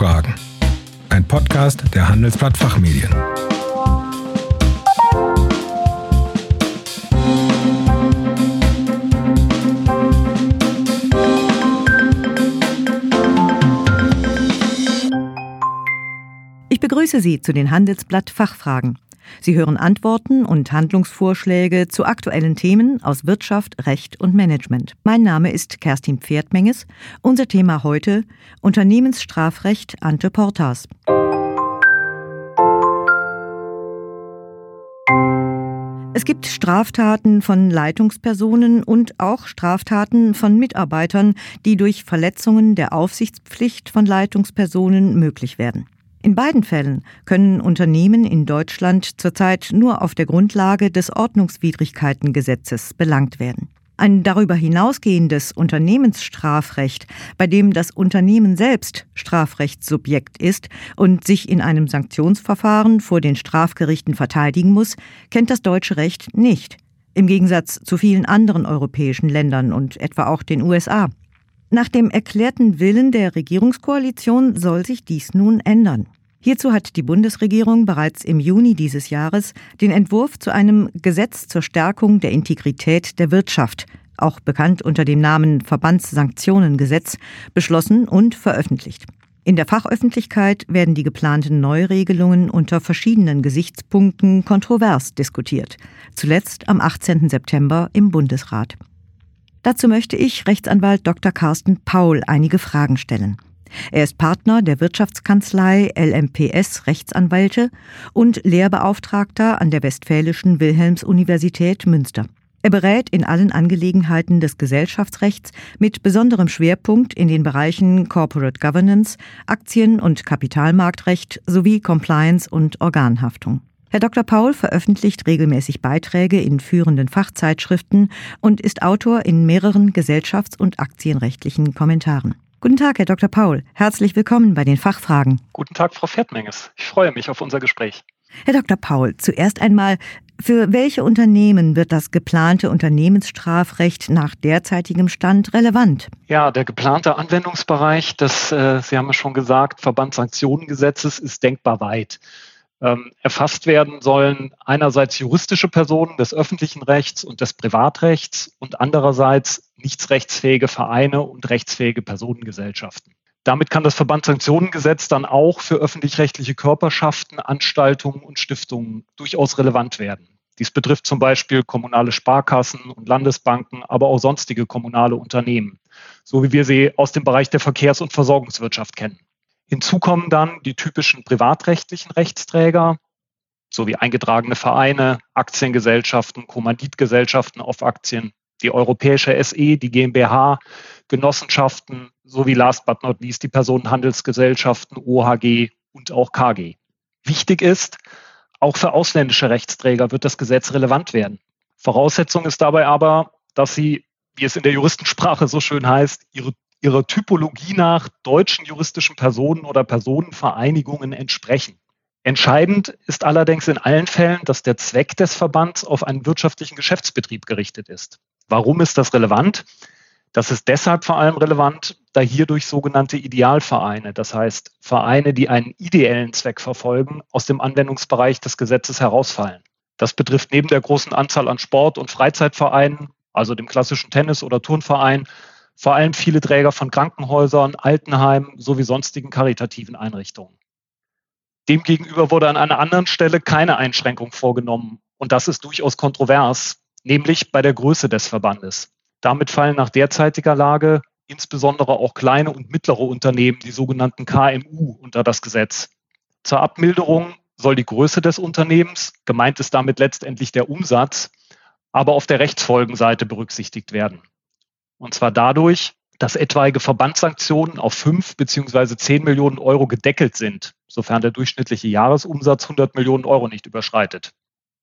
Fachfragen. Ein Podcast der Handelsblatt Fachmedien. Ich begrüße Sie zu den Handelsblatt Fachfragen. Sie hören Antworten und Handlungsvorschläge zu aktuellen Themen aus Wirtschaft, Recht und Management. Mein Name ist Kerstin Pferdmenges. Unser Thema heute Unternehmensstrafrecht ante portas. Es gibt Straftaten von Leitungspersonen und auch Straftaten von Mitarbeitern, die durch Verletzungen der Aufsichtspflicht von Leitungspersonen möglich werden. In beiden Fällen können Unternehmen in Deutschland zurzeit nur auf der Grundlage des Ordnungswidrigkeitengesetzes belangt werden. Ein darüber hinausgehendes Unternehmensstrafrecht, bei dem das Unternehmen selbst Strafrechtssubjekt ist und sich in einem Sanktionsverfahren vor den Strafgerichten verteidigen muss, kennt das deutsche Recht nicht. Im Gegensatz zu vielen anderen europäischen Ländern und etwa auch den USA. Nach dem erklärten Willen der Regierungskoalition soll sich dies nun ändern. Hierzu hat die Bundesregierung bereits im Juni dieses Jahres den Entwurf zu einem Gesetz zur Stärkung der Integrität der Wirtschaft, auch bekannt unter dem Namen Verbandssanktionengesetz, beschlossen und veröffentlicht. In der Fachöffentlichkeit werden die geplanten Neuregelungen unter verschiedenen Gesichtspunkten kontrovers diskutiert, zuletzt am 18. September im Bundesrat. Dazu möchte ich Rechtsanwalt Dr. Carsten Paul einige Fragen stellen. Er ist Partner der Wirtschaftskanzlei LMPS Rechtsanwälte und Lehrbeauftragter an der Westfälischen Wilhelms-Universität Münster. Er berät in allen Angelegenheiten des Gesellschaftsrechts mit besonderem Schwerpunkt in den Bereichen Corporate Governance, Aktien- und Kapitalmarktrecht sowie Compliance und Organhaftung. Herr Dr. Paul veröffentlicht regelmäßig Beiträge in führenden Fachzeitschriften und ist Autor in mehreren gesellschafts- und aktienrechtlichen Kommentaren. Guten Tag, Herr Dr. Paul. Herzlich willkommen bei den Fachfragen. Guten Tag, Frau Fettmenges. Ich freue mich auf unser Gespräch. Herr Dr. Paul, zuerst einmal, für welche Unternehmen wird das geplante Unternehmensstrafrecht nach derzeitigem Stand relevant? Ja, der geplante Anwendungsbereich des, äh, Sie haben es schon gesagt, Verbandssanktionengesetzes ist denkbar weit ähm, erfasst werden sollen einerseits juristische Personen des öffentlichen Rechts und des Privatrechts und andererseits nichtsrechtsfähige Vereine und rechtsfähige Personengesellschaften. Damit kann das Verbandssanktionengesetz dann auch für öffentlich-rechtliche Körperschaften, Anstaltungen und Stiftungen durchaus relevant werden. Dies betrifft zum Beispiel kommunale Sparkassen und Landesbanken, aber auch sonstige kommunale Unternehmen, so wie wir sie aus dem Bereich der Verkehrs- und Versorgungswirtschaft kennen. Hinzu kommen dann die typischen privatrechtlichen Rechtsträger sowie eingetragene Vereine, Aktiengesellschaften, Kommanditgesellschaften auf Aktien, die europäische SE, die GmbH, Genossenschaften sowie last but not least die Personenhandelsgesellschaften OHG und auch KG. Wichtig ist, auch für ausländische Rechtsträger wird das Gesetz relevant werden. Voraussetzung ist dabei aber, dass sie, wie es in der Juristensprache so schön heißt, ihre ihrer Typologie nach deutschen juristischen Personen oder Personenvereinigungen entsprechen. Entscheidend ist allerdings in allen Fällen, dass der Zweck des Verbands auf einen wirtschaftlichen Geschäftsbetrieb gerichtet ist. Warum ist das relevant? Das ist deshalb vor allem relevant, da hierdurch sogenannte Idealvereine, das heißt Vereine, die einen ideellen Zweck verfolgen, aus dem Anwendungsbereich des Gesetzes herausfallen. Das betrifft neben der großen Anzahl an Sport- und Freizeitvereinen, also dem klassischen Tennis- oder Turnverein, vor allem viele Träger von Krankenhäusern, Altenheimen sowie sonstigen karitativen Einrichtungen. Demgegenüber wurde an einer anderen Stelle keine Einschränkung vorgenommen und das ist durchaus kontrovers, nämlich bei der Größe des Verbandes. Damit fallen nach derzeitiger Lage insbesondere auch kleine und mittlere Unternehmen, die sogenannten KMU, unter das Gesetz. Zur Abmilderung soll die Größe des Unternehmens, gemeint ist damit letztendlich der Umsatz, aber auf der Rechtsfolgenseite berücksichtigt werden. Und zwar dadurch, dass etwaige Verbandssanktionen auf fünf beziehungsweise zehn Millionen Euro gedeckelt sind, sofern der durchschnittliche Jahresumsatz 100 Millionen Euro nicht überschreitet.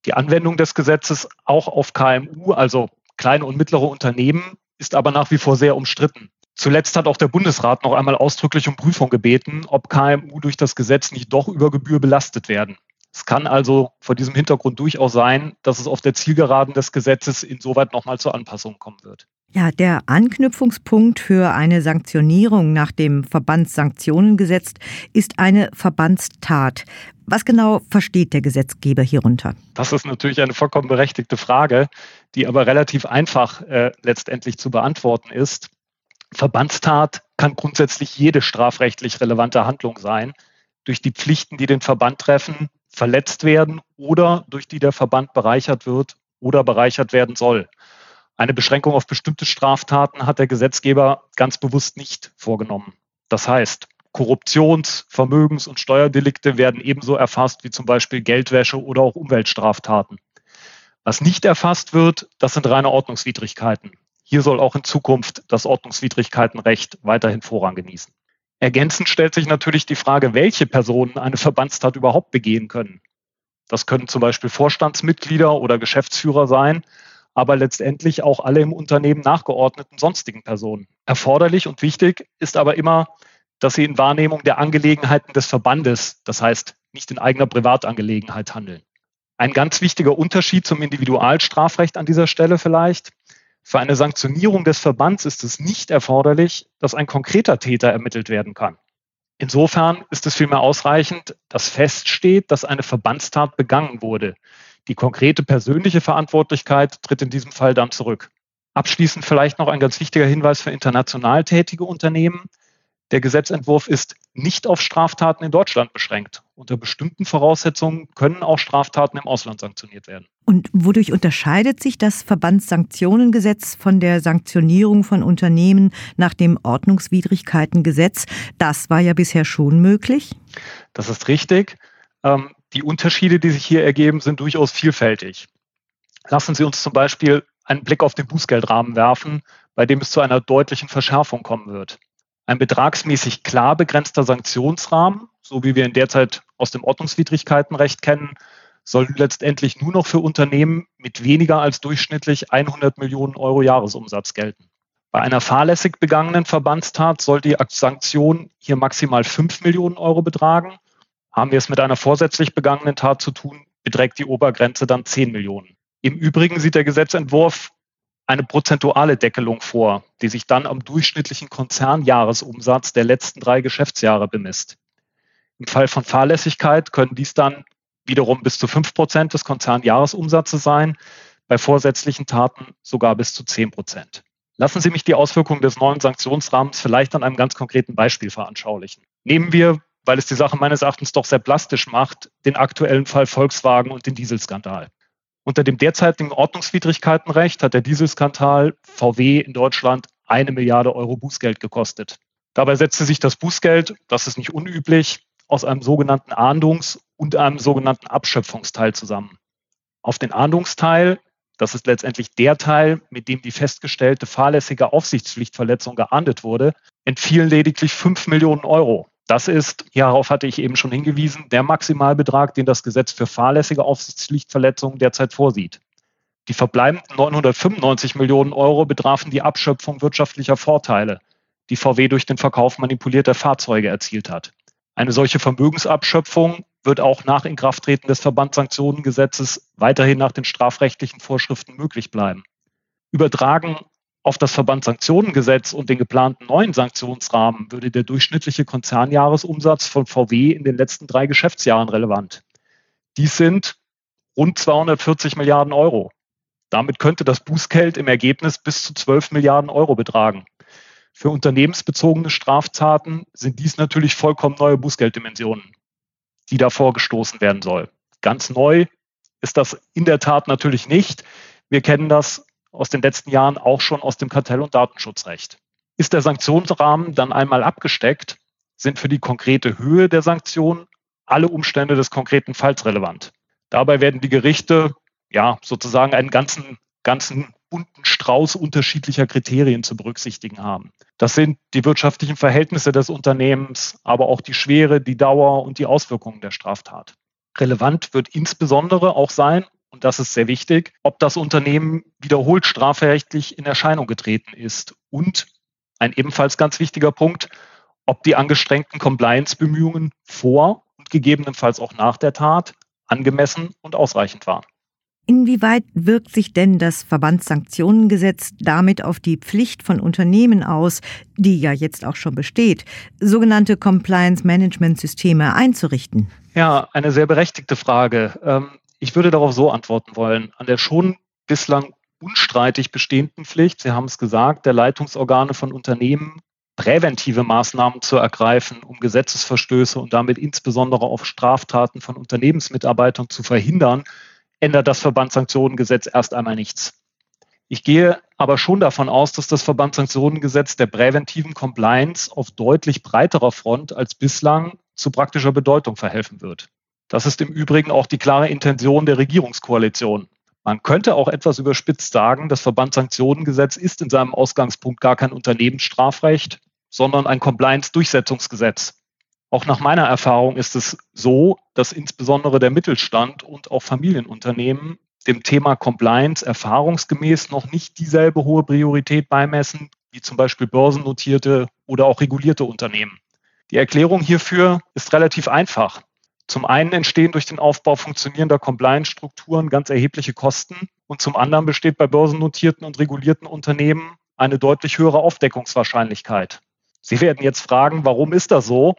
Die Anwendung des Gesetzes auch auf KMU, also kleine und mittlere Unternehmen, ist aber nach wie vor sehr umstritten. Zuletzt hat auch der Bundesrat noch einmal ausdrücklich um Prüfung gebeten, ob KMU durch das Gesetz nicht doch über Gebühr belastet werden. Es kann also vor diesem Hintergrund durchaus sein, dass es auf der Zielgeraden des Gesetzes insoweit nochmal zur Anpassung kommen wird. Ja, der Anknüpfungspunkt für eine Sanktionierung nach dem Verbandssanktionengesetz ist eine Verbandstat. Was genau versteht der Gesetzgeber hierunter? Das ist natürlich eine vollkommen berechtigte Frage, die aber relativ einfach äh, letztendlich zu beantworten ist. Verbandstat kann grundsätzlich jede strafrechtlich relevante Handlung sein, durch die Pflichten, die den Verband treffen, verletzt werden oder durch die der Verband bereichert wird oder bereichert werden soll. Eine Beschränkung auf bestimmte Straftaten hat der Gesetzgeber ganz bewusst nicht vorgenommen. Das heißt, Korruptions-, Vermögens- und Steuerdelikte werden ebenso erfasst wie zum Beispiel Geldwäsche oder auch Umweltstraftaten. Was nicht erfasst wird, das sind reine Ordnungswidrigkeiten. Hier soll auch in Zukunft das Ordnungswidrigkeitenrecht weiterhin Vorrang genießen. Ergänzend stellt sich natürlich die Frage, welche Personen eine Verbandstat überhaupt begehen können. Das können zum Beispiel Vorstandsmitglieder oder Geschäftsführer sein, aber letztendlich auch alle im Unternehmen nachgeordneten sonstigen Personen. Erforderlich und wichtig ist aber immer, dass sie in Wahrnehmung der Angelegenheiten des Verbandes, das heißt nicht in eigener Privatangelegenheit handeln. Ein ganz wichtiger Unterschied zum Individualstrafrecht an dieser Stelle vielleicht. Für eine Sanktionierung des Verbands ist es nicht erforderlich, dass ein konkreter Täter ermittelt werden kann. Insofern ist es vielmehr ausreichend, dass feststeht, dass eine Verbandstat begangen wurde. Die konkrete persönliche Verantwortlichkeit tritt in diesem Fall dann zurück. Abschließend vielleicht noch ein ganz wichtiger Hinweis für international tätige Unternehmen. Der Gesetzentwurf ist nicht auf Straftaten in Deutschland beschränkt. Unter bestimmten Voraussetzungen können auch Straftaten im Ausland sanktioniert werden. Und wodurch unterscheidet sich das Verbandssanktionengesetz von der Sanktionierung von Unternehmen nach dem Ordnungswidrigkeitengesetz? Das war ja bisher schon möglich. Das ist richtig. Ähm, die Unterschiede, die sich hier ergeben, sind durchaus vielfältig. Lassen Sie uns zum Beispiel einen Blick auf den Bußgeldrahmen werfen, bei dem es zu einer deutlichen Verschärfung kommen wird. Ein betragsmäßig klar begrenzter Sanktionsrahmen, so wie wir ihn derzeit aus dem Ordnungswidrigkeitenrecht kennen, soll letztendlich nur noch für Unternehmen mit weniger als durchschnittlich 100 Millionen Euro Jahresumsatz gelten. Bei einer fahrlässig begangenen Verbandstat soll die Sanktion hier maximal 5 Millionen Euro betragen. Haben wir es mit einer vorsätzlich begangenen Tat zu tun, beträgt die Obergrenze dann 10 Millionen. Im Übrigen sieht der Gesetzentwurf eine prozentuale Deckelung vor, die sich dann am durchschnittlichen Konzernjahresumsatz der letzten drei Geschäftsjahre bemisst. Im Fall von Fahrlässigkeit können dies dann wiederum bis zu fünf Prozent des Konzernjahresumsatzes sein, bei vorsätzlichen Taten sogar bis zu zehn Prozent. Lassen Sie mich die Auswirkungen des neuen Sanktionsrahmens vielleicht an einem ganz konkreten Beispiel veranschaulichen. Nehmen wir, weil es die Sache meines Erachtens doch sehr plastisch macht, den aktuellen Fall Volkswagen und den Dieselskandal. Unter dem derzeitigen Ordnungswidrigkeitenrecht hat der Dieselskandal VW in Deutschland eine Milliarde Euro Bußgeld gekostet. Dabei setzte sich das Bußgeld, das ist nicht unüblich, aus einem sogenannten Ahndungs- und einem sogenannten Abschöpfungsteil zusammen. Auf den Ahndungsteil, das ist letztendlich der Teil, mit dem die festgestellte fahrlässige Aufsichtspflichtverletzung geahndet wurde, entfielen lediglich 5 Millionen Euro. Das ist, hierauf hatte ich eben schon hingewiesen, der Maximalbetrag, den das Gesetz für fahrlässige Aufsichtspflichtverletzungen derzeit vorsieht. Die verbleibenden 995 Millionen Euro betrafen die Abschöpfung wirtschaftlicher Vorteile, die VW durch den Verkauf manipulierter Fahrzeuge erzielt hat. Eine solche Vermögensabschöpfung wird auch nach Inkrafttreten des Verbandssanktionengesetzes weiterhin nach den strafrechtlichen Vorschriften möglich bleiben. Übertragen auf das Verbandssanktionengesetz und den geplanten neuen Sanktionsrahmen würde der durchschnittliche Konzernjahresumsatz von VW in den letzten drei Geschäftsjahren relevant. Dies sind rund 240 Milliarden Euro. Damit könnte das Bußgeld im Ergebnis bis zu 12 Milliarden Euro betragen. Für unternehmensbezogene Straftaten sind dies natürlich vollkommen neue Bußgelddimensionen, die da vorgestoßen werden soll. Ganz neu ist das in der Tat natürlich nicht. Wir kennen das aus den letzten Jahren auch schon aus dem Kartell- und Datenschutzrecht. Ist der Sanktionsrahmen dann einmal abgesteckt, sind für die konkrete Höhe der Sanktionen alle Umstände des konkreten Falls relevant. Dabei werden die Gerichte ja sozusagen einen ganzen, ganzen bunten Strauß unterschiedlicher Kriterien zu berücksichtigen haben. Das sind die wirtschaftlichen Verhältnisse des Unternehmens, aber auch die Schwere, die Dauer und die Auswirkungen der Straftat. Relevant wird insbesondere auch sein, und das ist sehr wichtig, ob das Unternehmen wiederholt strafrechtlich in Erscheinung getreten ist. Und ein ebenfalls ganz wichtiger Punkt, ob die angestrengten Compliance-Bemühungen vor und gegebenenfalls auch nach der Tat angemessen und ausreichend waren. Inwieweit wirkt sich denn das Verbandssanktionengesetz damit auf die Pflicht von Unternehmen aus, die ja jetzt auch schon besteht, sogenannte Compliance-Management-Systeme einzurichten? Ja, eine sehr berechtigte Frage. Ich würde darauf so antworten wollen. An der schon bislang unstreitig bestehenden Pflicht, Sie haben es gesagt, der Leitungsorgane von Unternehmen präventive Maßnahmen zu ergreifen, um Gesetzesverstöße und damit insbesondere auch Straftaten von Unternehmensmitarbeitern zu verhindern, ändert das Verbandssanktionengesetz erst einmal nichts. Ich gehe aber schon davon aus, dass das Verbandssanktionengesetz der präventiven Compliance auf deutlich breiterer Front als bislang zu praktischer Bedeutung verhelfen wird. Das ist im Übrigen auch die klare Intention der Regierungskoalition. Man könnte auch etwas überspitzt sagen, das Verbandssanktionengesetz ist in seinem Ausgangspunkt gar kein Unternehmensstrafrecht, sondern ein Compliance-Durchsetzungsgesetz. Auch nach meiner Erfahrung ist es so, dass insbesondere der Mittelstand und auch Familienunternehmen dem Thema Compliance erfahrungsgemäß noch nicht dieselbe hohe Priorität beimessen wie zum Beispiel börsennotierte oder auch regulierte Unternehmen. Die Erklärung hierfür ist relativ einfach. Zum einen entstehen durch den Aufbau funktionierender Compliance-Strukturen ganz erhebliche Kosten und zum anderen besteht bei börsennotierten und regulierten Unternehmen eine deutlich höhere Aufdeckungswahrscheinlichkeit. Sie werden jetzt fragen, warum ist das so?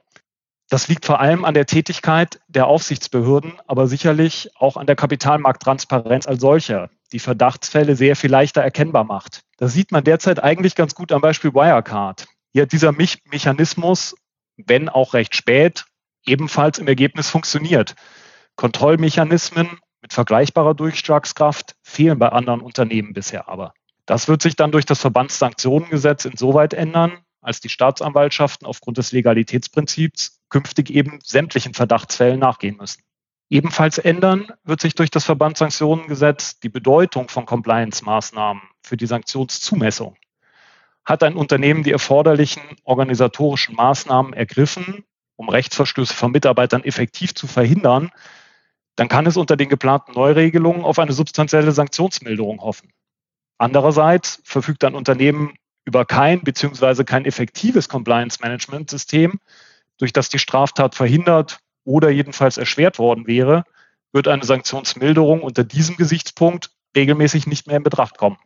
Das liegt vor allem an der Tätigkeit der Aufsichtsbehörden, aber sicherlich auch an der Kapitalmarkttransparenz als solcher, die Verdachtsfälle sehr viel leichter erkennbar macht. Das sieht man derzeit eigentlich ganz gut am Beispiel Wirecard. Hier hat dieser Mechanismus, wenn auch recht spät, ebenfalls im Ergebnis funktioniert. Kontrollmechanismen mit vergleichbarer Durchschlagskraft fehlen bei anderen Unternehmen bisher aber. Das wird sich dann durch das Verbandssanktionengesetz insoweit ändern, als die Staatsanwaltschaften aufgrund des Legalitätsprinzips künftig eben sämtlichen Verdachtsfällen nachgehen müssen. Ebenfalls ändern wird sich durch das Verbandssanktionengesetz die Bedeutung von Compliance-Maßnahmen für die Sanktionszumessung. Hat ein Unternehmen die erforderlichen organisatorischen Maßnahmen ergriffen, um Rechtsverstöße von Mitarbeitern effektiv zu verhindern, dann kann es unter den geplanten Neuregelungen auf eine substanzielle Sanktionsmilderung hoffen. Andererseits verfügt ein Unternehmen über kein bzw. kein effektives Compliance-Management-System, durch das die Straftat verhindert oder jedenfalls erschwert worden wäre, wird eine Sanktionsmilderung unter diesem Gesichtspunkt regelmäßig nicht mehr in Betracht kommen.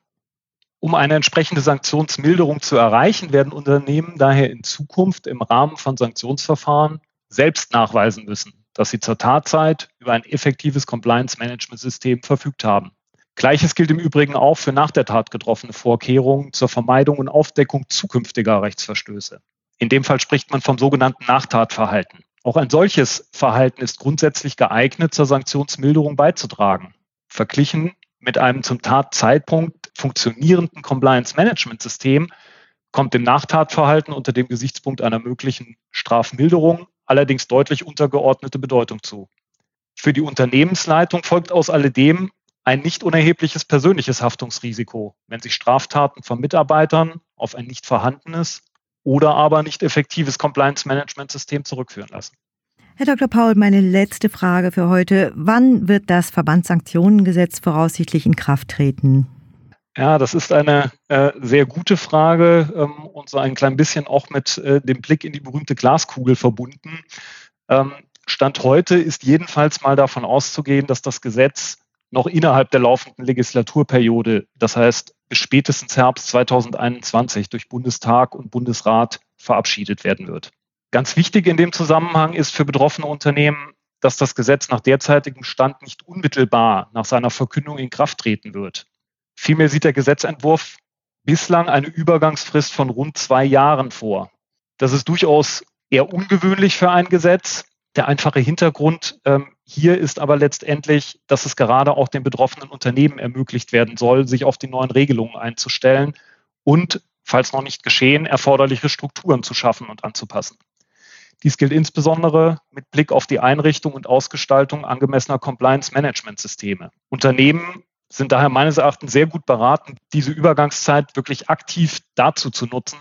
Um eine entsprechende Sanktionsmilderung zu erreichen, werden Unternehmen daher in Zukunft im Rahmen von Sanktionsverfahren selbst nachweisen müssen, dass sie zur Tatzeit über ein effektives Compliance-Management-System verfügt haben. Gleiches gilt im Übrigen auch für nach der Tat getroffene Vorkehrungen zur Vermeidung und Aufdeckung zukünftiger Rechtsverstöße. In dem Fall spricht man vom sogenannten Nachtatverhalten. Auch ein solches Verhalten ist grundsätzlich geeignet, zur Sanktionsmilderung beizutragen. Verglichen mit einem zum Tatzeitpunkt funktionierenden Compliance-Management-System kommt dem Nachtatverhalten unter dem Gesichtspunkt einer möglichen Strafmilderung allerdings deutlich untergeordnete Bedeutung zu. Für die Unternehmensleitung folgt aus alledem ein nicht unerhebliches persönliches Haftungsrisiko, wenn sich Straftaten von Mitarbeitern auf ein nicht vorhandenes oder aber nicht effektives Compliance-Management-System zurückführen lassen. Herr Dr. Paul, meine letzte Frage für heute. Wann wird das Verbandssanktionengesetz voraussichtlich in Kraft treten? Ja, das ist eine äh, sehr gute Frage ähm, und so ein klein bisschen auch mit äh, dem Blick in die berühmte Glaskugel verbunden. Ähm, Stand heute ist jedenfalls mal davon auszugehen, dass das Gesetz noch innerhalb der laufenden Legislaturperiode, das heißt bis spätestens Herbst 2021 durch Bundestag und Bundesrat verabschiedet werden wird. Ganz wichtig in dem Zusammenhang ist für betroffene Unternehmen, dass das Gesetz nach derzeitigem Stand nicht unmittelbar nach seiner Verkündung in Kraft treten wird. Vielmehr sieht der Gesetzentwurf bislang eine Übergangsfrist von rund zwei Jahren vor. Das ist durchaus eher ungewöhnlich für ein Gesetz. Der einfache Hintergrund ähm, hier ist aber letztendlich, dass es gerade auch den betroffenen Unternehmen ermöglicht werden soll, sich auf die neuen Regelungen einzustellen und, falls noch nicht geschehen, erforderliche Strukturen zu schaffen und anzupassen. Dies gilt insbesondere mit Blick auf die Einrichtung und Ausgestaltung angemessener Compliance-Management-Systeme. Unternehmen sind daher meines Erachtens sehr gut beraten, diese Übergangszeit wirklich aktiv dazu zu nutzen,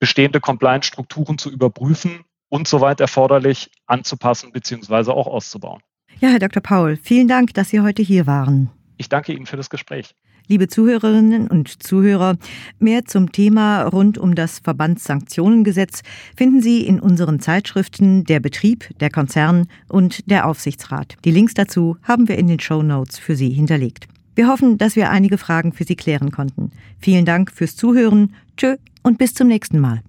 bestehende Compliance-Strukturen zu überprüfen und soweit erforderlich anzupassen bzw. auch auszubauen. Ja, Herr Dr. Paul, vielen Dank, dass Sie heute hier waren. Ich danke Ihnen für das Gespräch. Liebe Zuhörerinnen und Zuhörer, mehr zum Thema rund um das Verbandssanktionengesetz finden Sie in unseren Zeitschriften Der Betrieb, der Konzern und der Aufsichtsrat. Die Links dazu haben wir in den Show Notes für Sie hinterlegt. Wir hoffen, dass wir einige Fragen für Sie klären konnten. Vielen Dank fürs Zuhören. Tschö und bis zum nächsten Mal.